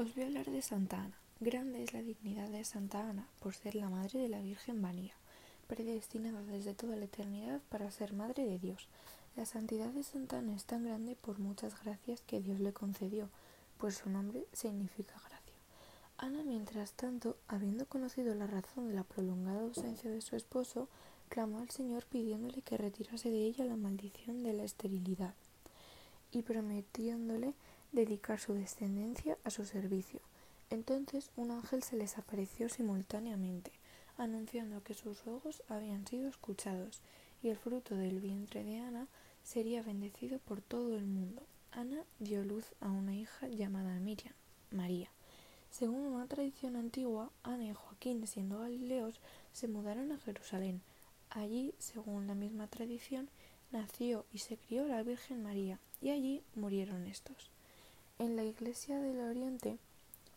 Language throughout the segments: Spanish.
Os voy a hablar de Santa Ana. Grande es la dignidad de Santa Ana por ser la madre de la Virgen María, predestinada desde toda la eternidad para ser madre de Dios. La santidad de Santa Ana es tan grande por muchas gracias que Dios le concedió, pues su nombre significa gracia. Ana, mientras tanto, habiendo conocido la razón de la prolongada ausencia de su esposo, clamó al Señor pidiéndole que retirase de ella la maldición de la esterilidad y prometiéndole dedicar su descendencia a su servicio. Entonces un ángel se les apareció simultáneamente, anunciando que sus ruegos habían sido escuchados, y el fruto del vientre de Ana sería bendecido por todo el mundo. Ana dio luz a una hija llamada Miriam, María. Según una tradición antigua, Ana y Joaquín, siendo galileos, se mudaron a Jerusalén. Allí, según la misma tradición, nació y se crió la Virgen María, y allí murieron estos. En la Iglesia del Oriente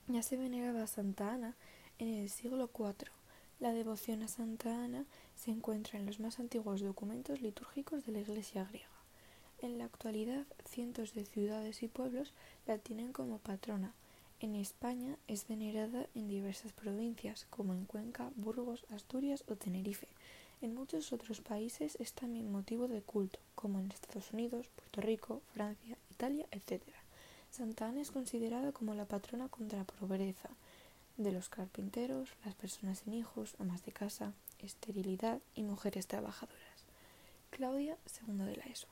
ya se veneraba a Santa Ana en el siglo IV. La devoción a Santa Ana se encuentra en los más antiguos documentos litúrgicos de la Iglesia griega. En la actualidad, cientos de ciudades y pueblos la tienen como patrona. En España es venerada en diversas provincias, como en Cuenca, Burgos, Asturias o Tenerife. En muchos otros países es también motivo de culto, como en Estados Unidos, Puerto Rico, Francia, Italia, etc. Santa Ana es considerada como la patrona contra la pobreza de los carpinteros, las personas sin hijos, amas de casa, esterilidad y mujeres trabajadoras. Claudia, segunda de la ESO.